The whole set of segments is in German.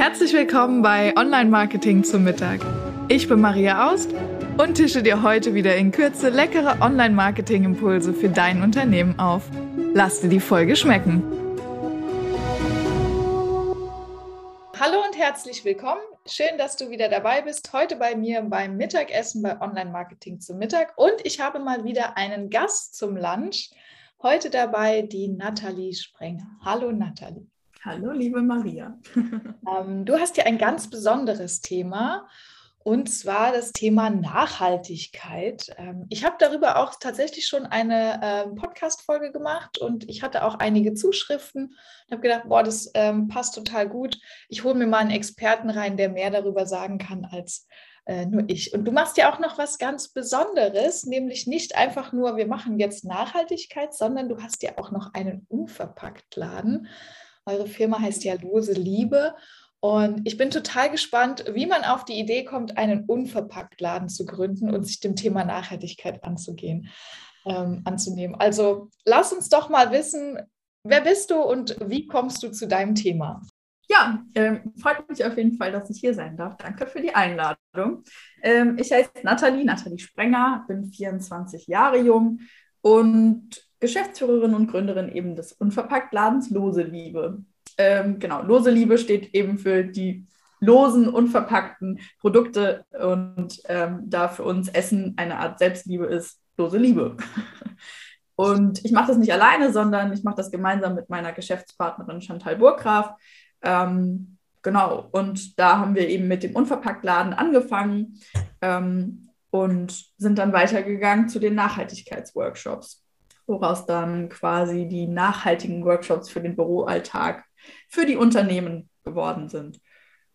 Herzlich willkommen bei Online Marketing zum Mittag. Ich bin Maria Aust und tische dir heute wieder in Kürze leckere Online Marketing Impulse für dein Unternehmen auf. Lass dir die Folge schmecken. Hallo und herzlich willkommen. Schön, dass du wieder dabei bist. Heute bei mir beim Mittagessen bei Online Marketing zum Mittag. Und ich habe mal wieder einen Gast zum Lunch. Heute dabei die Nathalie Sprenger. Hallo Nathalie. Hallo liebe Maria. ähm, du hast ja ein ganz besonderes Thema und zwar das Thema Nachhaltigkeit. Ähm, ich habe darüber auch tatsächlich schon eine ähm, Podcast-Folge gemacht und ich hatte auch einige Zuschriften und habe gedacht, boah, das ähm, passt total gut. Ich hole mir mal einen Experten rein, der mehr darüber sagen kann als äh, nur ich. Und du machst ja auch noch was ganz Besonderes, nämlich nicht einfach nur, wir machen jetzt Nachhaltigkeit, sondern du hast ja auch noch einen Unverpacktladen. Eure Firma heißt ja Lose Liebe. Und ich bin total gespannt, wie man auf die Idee kommt, einen Unverpacktladen zu gründen und sich dem Thema Nachhaltigkeit anzugehen, ähm, anzunehmen. Also lass uns doch mal wissen, wer bist du und wie kommst du zu deinem Thema? Ja, ähm, freut mich auf jeden Fall, dass ich hier sein darf. Danke für die Einladung. Ähm, ich heiße Nathalie, Nathalie Sprenger, bin 24 Jahre jung und Geschäftsführerin und Gründerin eben des Unverpacktladens Lose Liebe. Ähm, genau, lose Liebe steht eben für die losen, unverpackten Produkte und ähm, da für uns Essen eine Art Selbstliebe ist, lose Liebe. Und ich mache das nicht alleine, sondern ich mache das gemeinsam mit meiner Geschäftspartnerin Chantal Burggraf. Ähm, genau, und da haben wir eben mit dem Unverpacktladen angefangen ähm, und sind dann weitergegangen zu den Nachhaltigkeitsworkshops, woraus dann quasi die nachhaltigen Workshops für den Büroalltag für die Unternehmen geworden sind.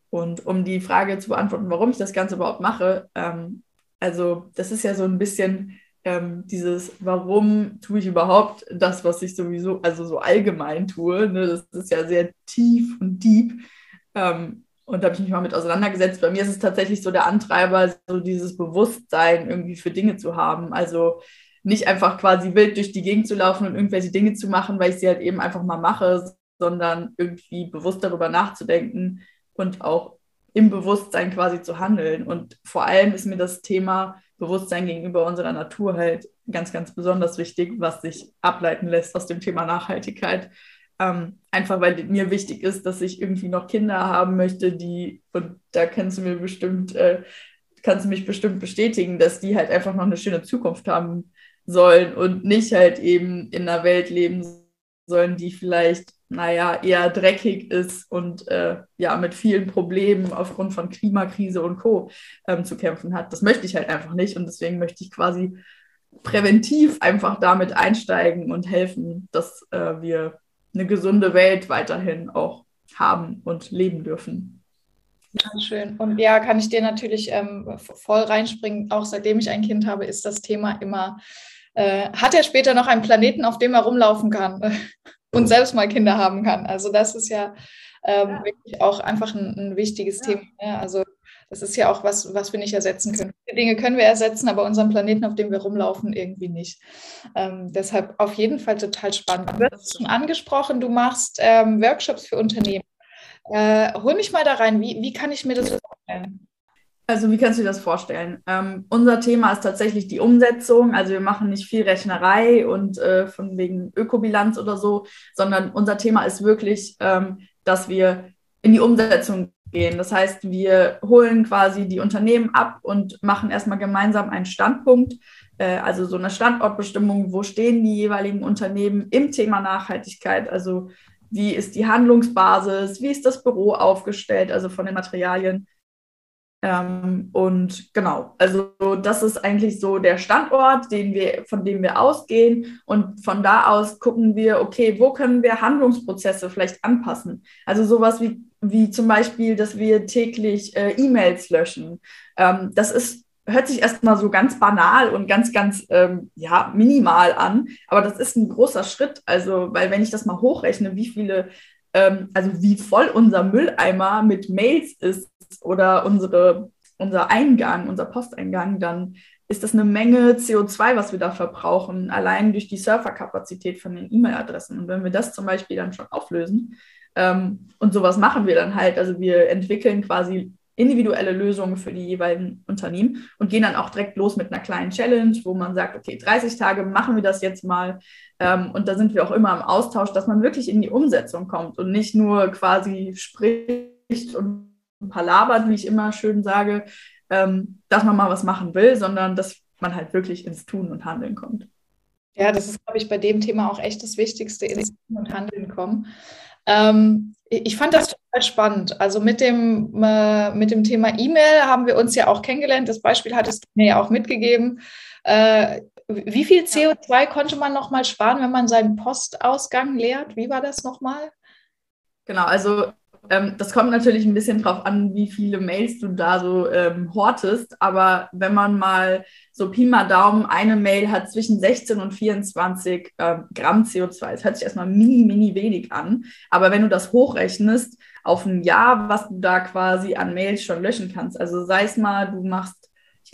Und um die Frage zu beantworten, warum ich das Ganze überhaupt mache, ähm, also das ist ja so ein bisschen ähm, dieses, warum tue ich überhaupt das, was ich sowieso, also so allgemein tue. Ne? Das ist ja sehr tief und deep. Ähm, und da habe ich mich mal mit auseinandergesetzt. Bei mir ist es tatsächlich so der Antreiber, so dieses Bewusstsein irgendwie für Dinge zu haben. Also nicht einfach quasi wild durch die Gegend zu laufen und irgendwelche Dinge zu machen, weil ich sie halt eben einfach mal mache, sondern irgendwie bewusst darüber nachzudenken und auch im Bewusstsein quasi zu handeln. Und vor allem ist mir das Thema Bewusstsein gegenüber unserer Natur halt ganz, ganz besonders wichtig, was sich ableiten lässt aus dem Thema Nachhaltigkeit. Ähm, einfach weil mir wichtig ist, dass ich irgendwie noch Kinder haben möchte, die, und da kannst du mir bestimmt, äh, kannst du mich bestimmt bestätigen, dass die halt einfach noch eine schöne Zukunft haben sollen und nicht halt eben in einer Welt leben sollen, die vielleicht naja, eher dreckig ist und äh, ja, mit vielen Problemen aufgrund von Klimakrise und Co. Ähm, zu kämpfen hat. Das möchte ich halt einfach nicht und deswegen möchte ich quasi präventiv einfach damit einsteigen und helfen, dass äh, wir eine gesunde Welt weiterhin auch haben und leben dürfen. Ja, schön. Und ja, kann ich dir natürlich ähm, voll reinspringen. Auch seitdem ich ein Kind habe, ist das Thema immer, äh, hat er später noch einen Planeten, auf dem er rumlaufen kann? und selbst mal Kinder haben kann. Also das ist ja, ähm, ja. wirklich auch einfach ein, ein wichtiges ja. Thema. Ne? Also das ist ja auch was, was wir nicht ersetzen können. Viele Dinge können wir ersetzen, aber unseren Planeten, auf dem wir rumlaufen, irgendwie nicht. Ähm, deshalb auf jeden Fall total spannend. Du hast schon angesprochen, du machst ähm, Workshops für Unternehmen. Äh, hol mich mal da rein. Wie, wie kann ich mir das vorstellen? Also wie kannst du dir das vorstellen? Ähm, unser Thema ist tatsächlich die Umsetzung. Also wir machen nicht viel Rechnerei und äh, von wegen Ökobilanz oder so, sondern unser Thema ist wirklich, ähm, dass wir in die Umsetzung gehen. Das heißt, wir holen quasi die Unternehmen ab und machen erstmal gemeinsam einen Standpunkt, äh, also so eine Standortbestimmung, wo stehen die jeweiligen Unternehmen im Thema Nachhaltigkeit. Also wie ist die Handlungsbasis, wie ist das Büro aufgestellt, also von den Materialien ähm, und genau, also das ist eigentlich so der Standort, den wir, von dem wir ausgehen. Und von da aus gucken wir, okay, wo können wir Handlungsprozesse vielleicht anpassen? Also sowas wie, wie zum Beispiel, dass wir täglich äh, E-Mails löschen. Ähm, das ist hört sich erstmal so ganz banal und ganz, ganz ähm, ja, minimal an, aber das ist ein großer Schritt. Also, weil wenn ich das mal hochrechne, wie viele, ähm, also wie voll unser Mülleimer mit Mails ist, oder unsere, unser Eingang, unser Posteingang, dann ist das eine Menge CO2, was wir da verbrauchen, allein durch die Serverkapazität von den E-Mail-Adressen. Und wenn wir das zum Beispiel dann schon auflösen, Ähm, und sowas machen wir dann halt. Also wir entwickeln quasi individuelle Lösungen für die jeweiligen Unternehmen und gehen dann auch direkt los mit einer kleinen Challenge, wo man sagt, okay, 30 Tage machen wir das jetzt mal. Ähm, und da sind wir auch immer im Austausch, dass man wirklich in die Umsetzung kommt und nicht nur quasi spricht und palabert, wie ich immer schön sage, ähm, dass man mal was machen will, sondern dass man halt wirklich ins Tun und Handeln kommt. Ja, das ist, glaube ich, bei dem Thema auch echt das Wichtigste, ins Tun und Handeln kommen. Ähm, ich fand das total spannend. Also mit dem, äh, mit dem Thema E-Mail haben wir uns ja auch kennengelernt. Das Beispiel hattest du mir ja auch mitgegeben. Äh, wie viel CO2 konnte man nochmal sparen, wenn man seinen Postausgang leert? Wie war das nochmal? Genau, also ähm, das kommt natürlich ein bisschen drauf an, wie viele Mails du da so ähm, hortest. Aber wenn man mal so Pi mal Daumen, eine Mail hat zwischen 16 und 24 ähm, Gramm CO2. Das hört sich erstmal mini, mini wenig an. Aber wenn du das hochrechnest auf ein Jahr, was du da quasi an Mails schon löschen kannst, also sei es mal, du machst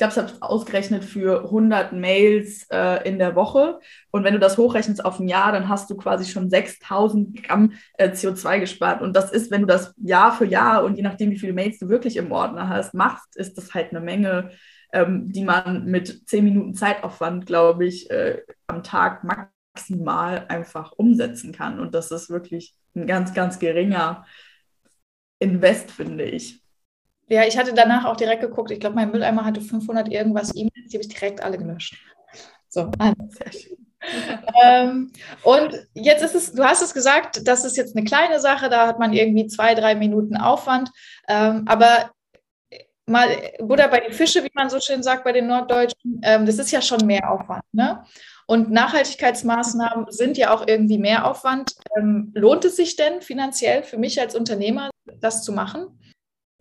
glaube, ich habe es ausgerechnet für 100 Mails äh, in der Woche. Und wenn du das hochrechnest auf ein Jahr, dann hast du quasi schon 6000 Gramm äh, CO2 gespart. Und das ist, wenn du das Jahr für Jahr und je nachdem, wie viele Mails du wirklich im Ordner hast, machst, ist das halt eine Menge, ähm, die man mit 10 Minuten Zeitaufwand, glaube ich, äh, am Tag maximal einfach umsetzen kann. Und das ist wirklich ein ganz, ganz geringer Invest, finde ich. Ja, ich hatte danach auch direkt geguckt. Ich glaube, mein Mülleimer hatte 500 irgendwas E-Mails, die habe ich direkt alle gelöscht. So, sehr schön. ähm, und jetzt ist es, du hast es gesagt, das ist jetzt eine kleine Sache, da hat man irgendwie zwei, drei Minuten Aufwand. Ähm, aber mal Buddha bei den Fische, wie man so schön sagt bei den Norddeutschen, ähm, das ist ja schon mehr Aufwand. Ne? Und Nachhaltigkeitsmaßnahmen sind ja auch irgendwie mehr Aufwand. Ähm, lohnt es sich denn finanziell für mich als Unternehmer, das zu machen?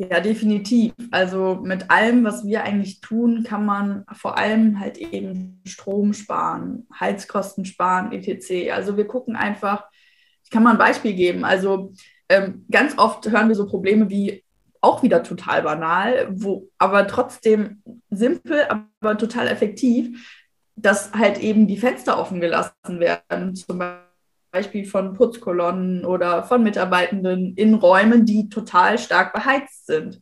Ja, definitiv. Also mit allem, was wir eigentlich tun, kann man vor allem halt eben Strom sparen, Heizkosten sparen, etc. Also wir gucken einfach, ich kann mal ein Beispiel geben. Also ähm, ganz oft hören wir so Probleme wie auch wieder total banal, wo aber trotzdem simpel, aber total effektiv, dass halt eben die Fenster offen gelassen werden, zum Beispiel Beispiel von Putzkolonnen oder von Mitarbeitenden in Räumen, die total stark beheizt sind.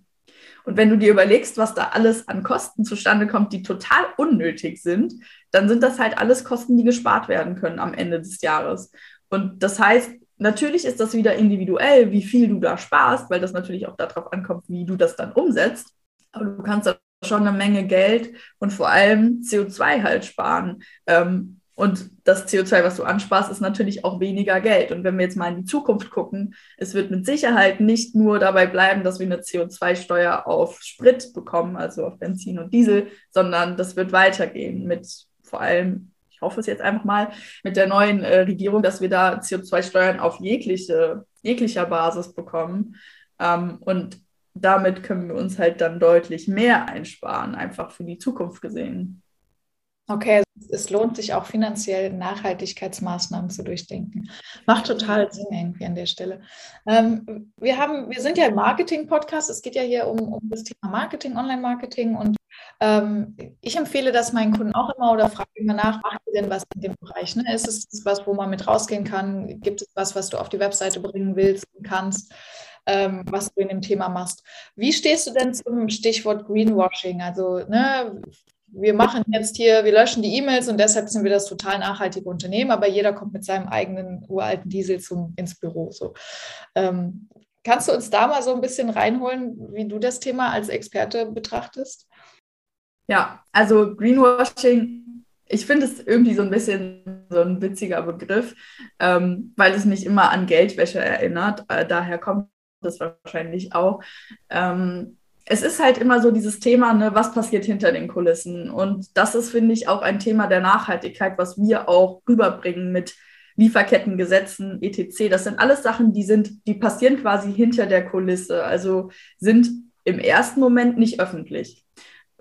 Und wenn du dir überlegst, was da alles an Kosten zustande kommt, die total unnötig sind, dann sind das halt alles Kosten, die gespart werden können am Ende des Jahres. Und das heißt, natürlich ist das wieder individuell, wie viel du da sparst, weil das natürlich auch darauf ankommt, wie du das dann umsetzt. Aber du kannst da schon eine Menge Geld und vor allem CO2 halt sparen. Ähm, und das CO2, was du ansparst, ist natürlich auch weniger Geld. Und wenn wir jetzt mal in die Zukunft gucken, es wird mit Sicherheit nicht nur dabei bleiben, dass wir eine CO2-Steuer auf Sprit bekommen, also auf Benzin und Diesel, sondern das wird weitergehen mit vor allem, ich hoffe es jetzt einfach mal, mit der neuen äh, Regierung, dass wir da CO2-Steuern auf jegliche, jeglicher Basis bekommen. Ähm, und damit können wir uns halt dann deutlich mehr einsparen, einfach für die Zukunft gesehen. Okay, es lohnt sich auch finanziell Nachhaltigkeitsmaßnahmen zu durchdenken. Macht total Sinn irgendwie an der Stelle. Ähm, wir, haben, wir sind ja im Marketing-Podcast. Es geht ja hier um, um das Thema Marketing, Online-Marketing. Und ähm, ich empfehle das meinen Kunden auch immer oder frage immer nach, macht ihr denn was in dem Bereich? Ne? Ist es was, wo man mit rausgehen kann? Gibt es was, was du auf die Webseite bringen willst und kannst? Ähm, was du in dem Thema machst. Wie stehst du denn zum Stichwort Greenwashing? Also ne, wir machen jetzt hier, wir löschen die E-Mails und deshalb sind wir das total nachhaltige Unternehmen, aber jeder kommt mit seinem eigenen uralten Diesel zum, ins Büro. So. Ähm, kannst du uns da mal so ein bisschen reinholen, wie du das Thema als Experte betrachtest? Ja, also Greenwashing, ich finde es irgendwie so ein bisschen so ein witziger Begriff, ähm, weil es mich immer an Geldwäsche erinnert. Äh, daher kommt das wahrscheinlich auch. Ähm, es ist halt immer so dieses Thema, ne, was passiert hinter den Kulissen. Und das ist, finde ich, auch ein Thema der Nachhaltigkeit, was wir auch rüberbringen mit Lieferkettengesetzen, etc. Das sind alles Sachen, die sind, die passieren quasi hinter der Kulisse, also sind im ersten Moment nicht öffentlich.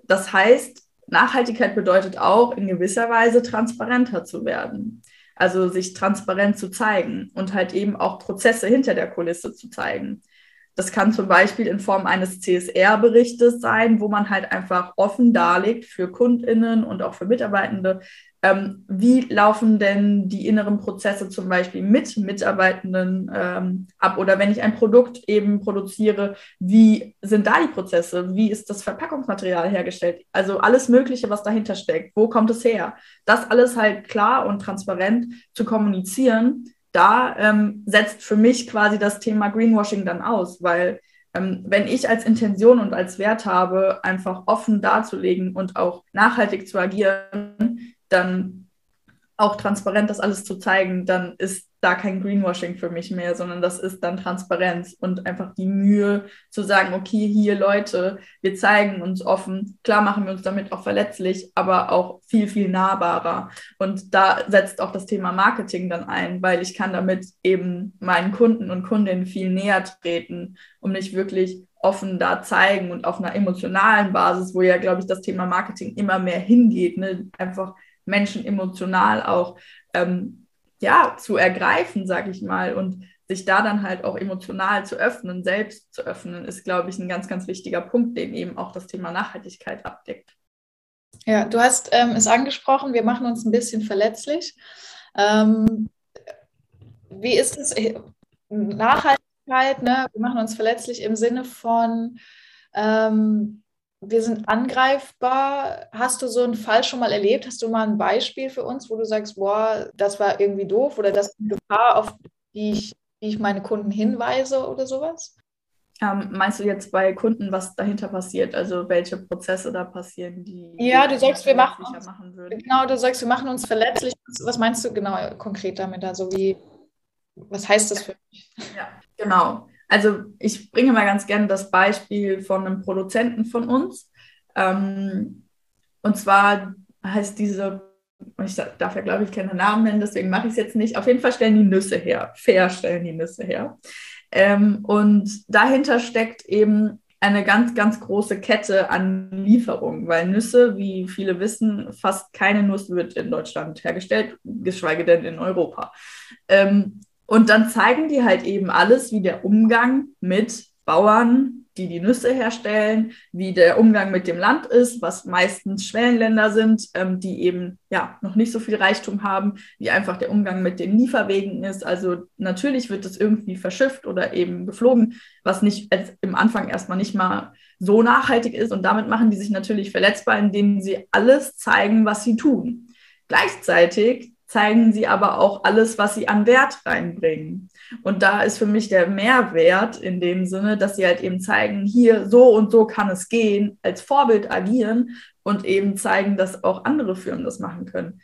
Das heißt, Nachhaltigkeit bedeutet auch in gewisser Weise transparenter zu werden. Also sich transparent zu zeigen und halt eben auch Prozesse hinter der Kulisse zu zeigen. Das kann zum Beispiel in Form eines CSR-Berichtes sein, wo man halt einfach offen darlegt für KundInnen und auch für Mitarbeitende, ähm, wie laufen denn die inneren Prozesse zum Beispiel mit Mitarbeitenden ähm, ab? Oder wenn ich ein Produkt eben produziere, wie sind da die Prozesse? Wie ist das Verpackungsmaterial hergestellt? Also alles Mögliche, was dahinter steckt. Wo kommt es her? Das alles halt klar und transparent zu kommunizieren, da ähm, setzt für mich quasi das Thema Greenwashing dann aus, weil ähm, wenn ich als Intention und als Wert habe, einfach offen darzulegen und auch nachhaltig zu agieren, dann auch transparent das alles zu zeigen, dann ist da kein Greenwashing für mich mehr, sondern das ist dann Transparenz und einfach die Mühe zu sagen, okay, hier Leute, wir zeigen uns offen, klar machen wir uns damit auch verletzlich, aber auch viel, viel nahbarer. Und da setzt auch das Thema Marketing dann ein, weil ich kann damit eben meinen Kunden und Kundinnen viel näher treten, um nicht wirklich offen da zeigen und auf einer emotionalen Basis, wo ja, glaube ich, das Thema Marketing immer mehr hingeht, ne? einfach Menschen emotional auch ähm, ja, zu ergreifen, sage ich mal, und sich da dann halt auch emotional zu öffnen, selbst zu öffnen, ist, glaube ich, ein ganz, ganz wichtiger Punkt, den eben auch das Thema Nachhaltigkeit abdeckt. Ja, du hast ähm, es angesprochen, wir machen uns ein bisschen verletzlich. Ähm, wie ist es? Äh, Nachhaltigkeit, ne? wir machen uns verletzlich im Sinne von, ähm, wir sind angreifbar. Hast du so einen Fall schon mal erlebt? Hast du mal ein Beispiel für uns, wo du sagst, boah, das war irgendwie doof oder das ist eine Gefahr, auf die ich, die ich meine Kunden hinweise oder sowas? Ähm, meinst du jetzt bei Kunden, was dahinter passiert? Also welche Prozesse da passieren, die. Ja, du sagst, wir machen. Uns, machen genau, du sagst, wir machen uns verletzlich. Was meinst du genau konkret damit? Also wie, was heißt das für mich? Ja, genau. Also ich bringe mal ganz gerne das Beispiel von einem Produzenten von uns. Ähm, und zwar heißt diese, ich darf ja glaube ich keine Namen nennen, deswegen mache ich es jetzt nicht. Auf jeden Fall stellen die Nüsse her. Fair stellen die Nüsse her. Ähm, und dahinter steckt eben eine ganz, ganz große Kette an Lieferungen, weil Nüsse, wie viele wissen, fast keine Nuss wird in Deutschland hergestellt, geschweige denn in Europa. Ähm, und dann zeigen die halt eben alles, wie der Umgang mit Bauern, die die Nüsse herstellen, wie der Umgang mit dem Land ist, was meistens Schwellenländer sind, ähm, die eben ja noch nicht so viel Reichtum haben, wie einfach der Umgang mit den Lieferwegen ist. Also natürlich wird es irgendwie verschifft oder eben geflogen, was nicht als im Anfang erstmal nicht mal so nachhaltig ist. Und damit machen die sich natürlich verletzbar, indem sie alles zeigen, was sie tun. Gleichzeitig zeigen sie aber auch alles, was sie an Wert reinbringen. Und da ist für mich der Mehrwert in dem Sinne, dass sie halt eben zeigen, hier so und so kann es gehen, als Vorbild agieren und eben zeigen, dass auch andere Firmen das machen können.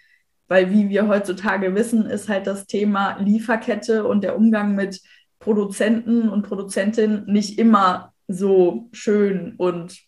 Weil wie wir heutzutage wissen, ist halt das Thema Lieferkette und der Umgang mit Produzenten und Produzentinnen nicht immer so schön und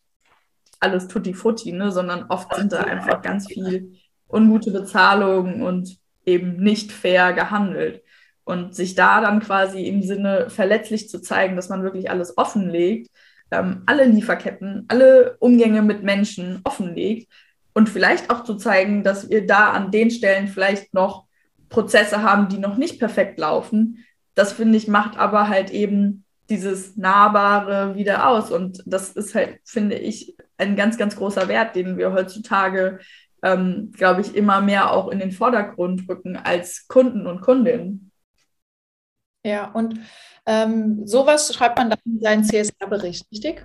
alles tutti futti, ne? sondern oft sind da einfach ganz viel ungute Bezahlung und eben nicht fair gehandelt. Und sich da dann quasi im Sinne verletzlich zu zeigen, dass man wirklich alles offenlegt, ähm, alle Lieferketten, alle Umgänge mit Menschen offenlegt und vielleicht auch zu zeigen, dass wir da an den Stellen vielleicht noch Prozesse haben, die noch nicht perfekt laufen. Das finde ich macht aber halt eben dieses Nahbare wieder aus. Und das ist halt, finde ich, ein ganz, ganz großer Wert, den wir heutzutage ähm, glaube ich, immer mehr auch in den Vordergrund rücken als Kunden und Kundinnen. Ja, und ähm, sowas schreibt man dann in seinen CSR-Bericht, richtig?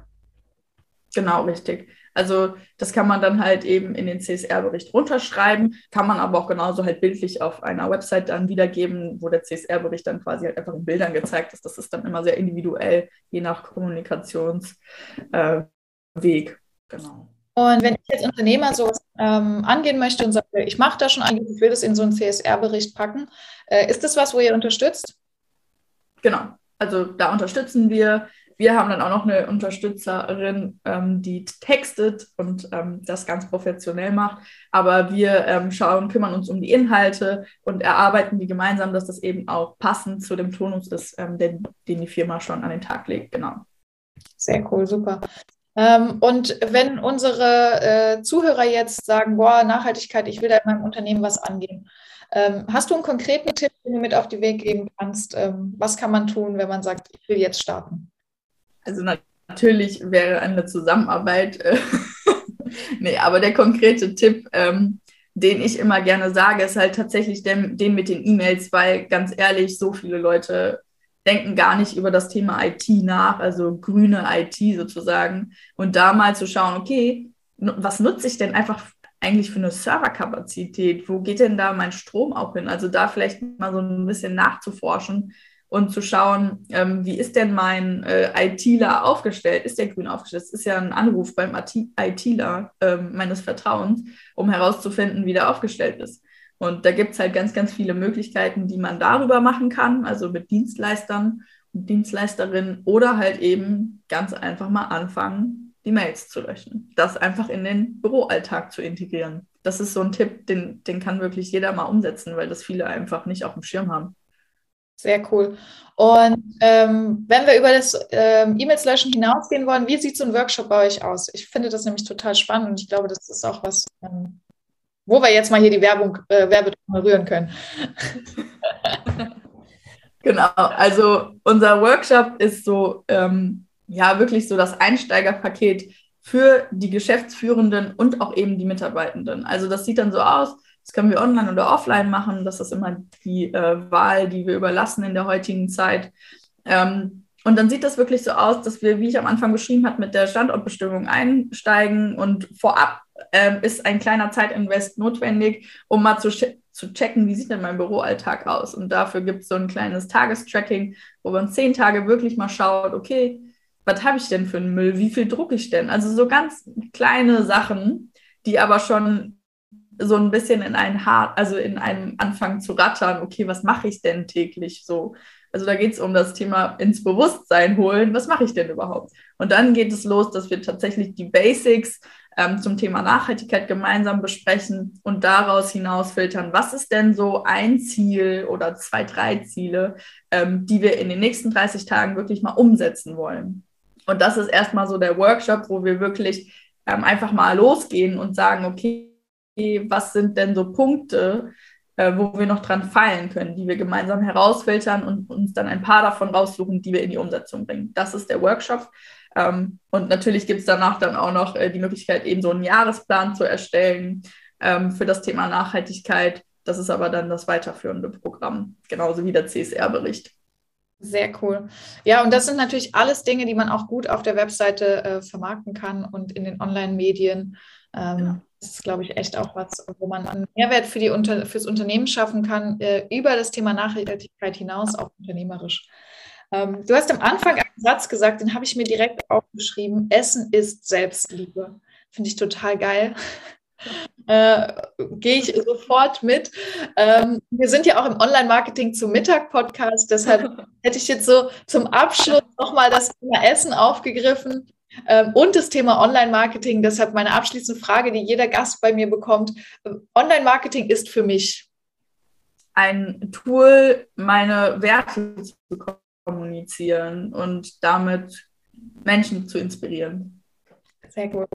Genau, richtig. Also das kann man dann halt eben in den CSR-Bericht runterschreiben, kann man aber auch genauso halt bildlich auf einer Website dann wiedergeben, wo der CSR-Bericht dann quasi halt einfach in Bildern gezeigt ist. Das ist dann immer sehr individuell, je nach Kommunikationsweg. Äh, genau. Und wenn ich als Unternehmer sowas ähm, angehen möchte und sage, ich mache das schon eigentlich, ich will das in so einen CSR-Bericht packen, äh, ist das was, wo ihr unterstützt? Genau, also da unterstützen wir. Wir haben dann auch noch eine Unterstützerin, ähm, die textet und ähm, das ganz professionell macht. Aber wir ähm, schauen, kümmern uns um die Inhalte und erarbeiten die gemeinsam, dass das eben auch passend zu dem Tonus ist, ähm, den, den die Firma schon an den Tag legt. Genau. Sehr cool, super. Ähm, und wenn unsere äh, Zuhörer jetzt sagen, boah, Nachhaltigkeit, ich will da in meinem Unternehmen was angehen, ähm, hast du einen konkreten Tipp, den du mit auf den Weg geben kannst? Ähm, was kann man tun, wenn man sagt, ich will jetzt starten? Also natürlich wäre eine Zusammenarbeit, äh, nee, aber der konkrete Tipp, ähm, den ich immer gerne sage, ist halt tatsächlich den, den mit den E-Mails, weil ganz ehrlich, so viele Leute denken gar nicht über das Thema IT nach, also grüne IT sozusagen. Und da mal zu schauen, okay, was nutze ich denn einfach eigentlich für eine Serverkapazität? Wo geht denn da mein Strom auch hin? Also da vielleicht mal so ein bisschen nachzuforschen und zu schauen, ähm, wie ist denn mein äh, ITler aufgestellt? Ist der grün aufgestellt? Das ist ja ein Anruf beim ITler äh, meines Vertrauens, um herauszufinden, wie der aufgestellt ist. Und da gibt es halt ganz, ganz viele Möglichkeiten, die man darüber machen kann, also mit Dienstleistern und Dienstleisterinnen oder halt eben ganz einfach mal anfangen, die Mails zu löschen. Das einfach in den Büroalltag zu integrieren. Das ist so ein Tipp, den, den kann wirklich jeder mal umsetzen, weil das viele einfach nicht auf dem Schirm haben. Sehr cool. Und ähm, wenn wir über das ähm, E-Mails löschen hinausgehen wollen, wie sieht so ein Workshop bei euch aus? Ich finde das nämlich total spannend und ich glaube, das ist auch was, ähm, wo wir jetzt mal hier die Werbung, äh, Werbetrommel rühren können. genau, also unser Workshop ist so, ähm, ja, wirklich so das Einsteigerpaket für die Geschäftsführenden und auch eben die Mitarbeitenden. Also das sieht dann so aus, das können wir online oder offline machen. Das ist immer die äh, Wahl, die wir überlassen in der heutigen Zeit. Ähm, und dann sieht das wirklich so aus, dass wir, wie ich am Anfang beschrieben habe, mit der Standortbestimmung einsteigen und vorab ähm, ist ein kleiner Zeitinvest notwendig, um mal zu, zu checken, wie sieht denn mein Büroalltag aus. Und dafür gibt es so ein kleines Tagestracking, wo man zehn Tage wirklich mal schaut, okay, was habe ich denn für einen Müll, wie viel drucke ich denn? Also so ganz kleine Sachen, die aber schon so ein bisschen in einen Hart, also in einem Anfang zu rattern, okay, was mache ich denn täglich so? Also da geht es um das Thema ins Bewusstsein holen, was mache ich denn überhaupt? Und dann geht es los, dass wir tatsächlich die Basics ähm, zum Thema Nachhaltigkeit gemeinsam besprechen und daraus hinaus filtern, was ist denn so ein Ziel oder zwei, drei Ziele, ähm, die wir in den nächsten 30 Tagen wirklich mal umsetzen wollen. Und das ist erstmal so der Workshop, wo wir wirklich ähm, einfach mal losgehen und sagen, okay, was sind denn so Punkte, äh, wo wir noch dran feilen können, die wir gemeinsam herausfiltern und uns dann ein paar davon raussuchen, die wir in die Umsetzung bringen. Das ist der Workshop. Ähm, und natürlich gibt es danach dann auch noch äh, die Möglichkeit, eben so einen Jahresplan zu erstellen ähm, für das Thema Nachhaltigkeit. Das ist aber dann das weiterführende Programm, genauso wie der CSR-Bericht. Sehr cool. Ja, und das sind natürlich alles Dinge, die man auch gut auf der Webseite äh, vermarkten kann und in den Online-Medien. Ähm, ja. Das ist, glaube ich, echt auch was, wo man einen Mehrwert für die Unter fürs Unternehmen schaffen kann, äh, über das Thema Nachhaltigkeit hinaus, auch unternehmerisch. Ähm, du hast am Anfang einen Satz gesagt, den habe ich mir direkt aufgeschrieben. Essen ist Selbstliebe. Finde ich total geil. Äh, Gehe ich sofort mit. Ähm, wir sind ja auch im Online-Marketing zum Mittag-Podcast, deshalb hätte ich jetzt so zum Abschluss nochmal das Thema Essen aufgegriffen. Ähm, und das Thema Online-Marketing, deshalb meine abschließende Frage, die jeder Gast bei mir bekommt. Online-Marketing ist für mich ein Tool, meine Werte zu kommunizieren und damit Menschen zu inspirieren. Sehr gut.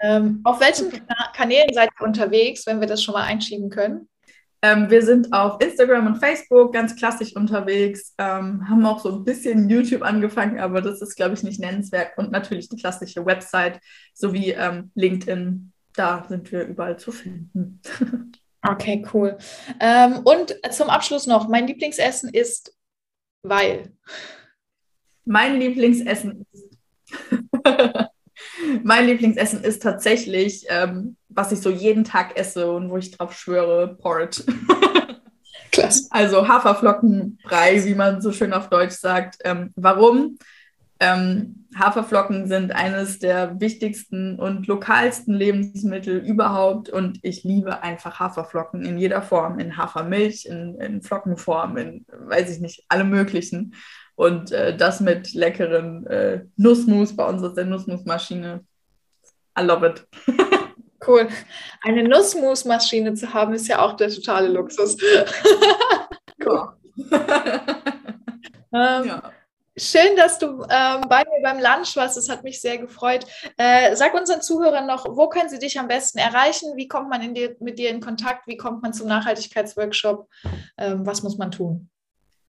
Ähm, auf welchen Kanälen seid ihr unterwegs, wenn wir das schon mal einschieben können? Ähm, wir sind auf Instagram und Facebook ganz klassisch unterwegs, ähm, haben auch so ein bisschen YouTube angefangen, aber das ist, glaube ich, nicht nennenswert. Und natürlich die klassische Website sowie ähm, LinkedIn. Da sind wir überall zu finden. Okay, cool. Ähm, und zum Abschluss noch, mein Lieblingsessen ist weil. Mein Lieblingsessen ist. mein Lieblingsessen ist tatsächlich ähm, was ich so jeden Tag esse und wo ich drauf schwöre, Port. Klasse. Also Haferflockenbrei, wie man so schön auf Deutsch sagt. Ähm, warum? Ähm, Haferflocken sind eines der wichtigsten und lokalsten Lebensmittel überhaupt und ich liebe einfach Haferflocken in jeder Form, in Hafermilch, in, in Flockenform, in weiß ich nicht, alle möglichen. Und äh, das mit leckeren äh, Nussmus bei uns ist der Nussmusmaschine. I love it. Cool. Eine Nussmusmaschine zu haben, ist ja auch der totale Luxus. cool. ähm, ja. Schön, dass du ähm, bei mir beim Lunch warst. Das hat mich sehr gefreut. Äh, sag unseren Zuhörern noch, wo können sie dich am besten erreichen? Wie kommt man dir, mit dir in Kontakt? Wie kommt man zum Nachhaltigkeitsworkshop? Ähm, was muss man tun?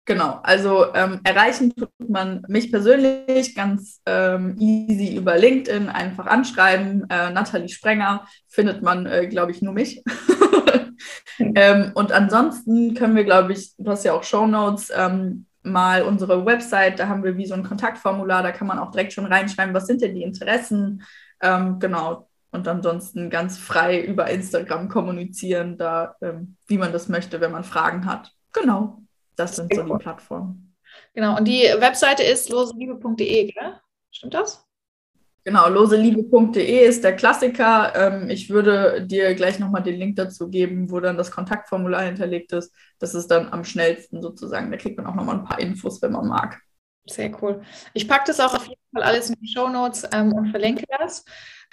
Genau, also ähm, erreichen tut man mich persönlich ganz ähm, easy über LinkedIn, einfach anschreiben. Äh, Nathalie Sprenger findet man, äh, glaube ich, nur mich. ähm, und ansonsten können wir, glaube ich, du hast ja auch Show Notes, ähm, mal unsere Website, da haben wir wie so ein Kontaktformular, da kann man auch direkt schon reinschreiben, was sind denn die Interessen. Ähm, genau, und ansonsten ganz frei über Instagram kommunizieren, da, ähm, wie man das möchte, wenn man Fragen hat. Genau. Das sind so die Plattformen. Genau, und die Webseite ist loseliebe.de, gell? Stimmt das? Genau, loseliebe.de ist der Klassiker. Ähm, ich würde dir gleich nochmal den Link dazu geben, wo dann das Kontaktformular hinterlegt ist. Das ist dann am schnellsten sozusagen. Da kriegt man auch nochmal ein paar Infos, wenn man mag. Sehr cool. Ich packe das auch auf jeden Fall alles in die Show Notes ähm, und verlinke das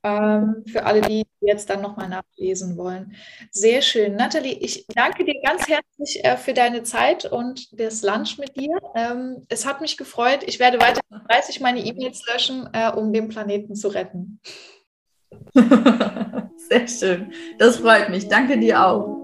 für alle, die jetzt dann nochmal nachlesen wollen. Sehr schön. Nathalie, ich danke dir ganz herzlich äh, für deine Zeit und das Lunch mit dir. Ähm, es hat mich gefreut. Ich werde weiter 30 meine E-Mails löschen, äh, um den Planeten zu retten. Sehr schön. Das freut mich. Danke dir auch.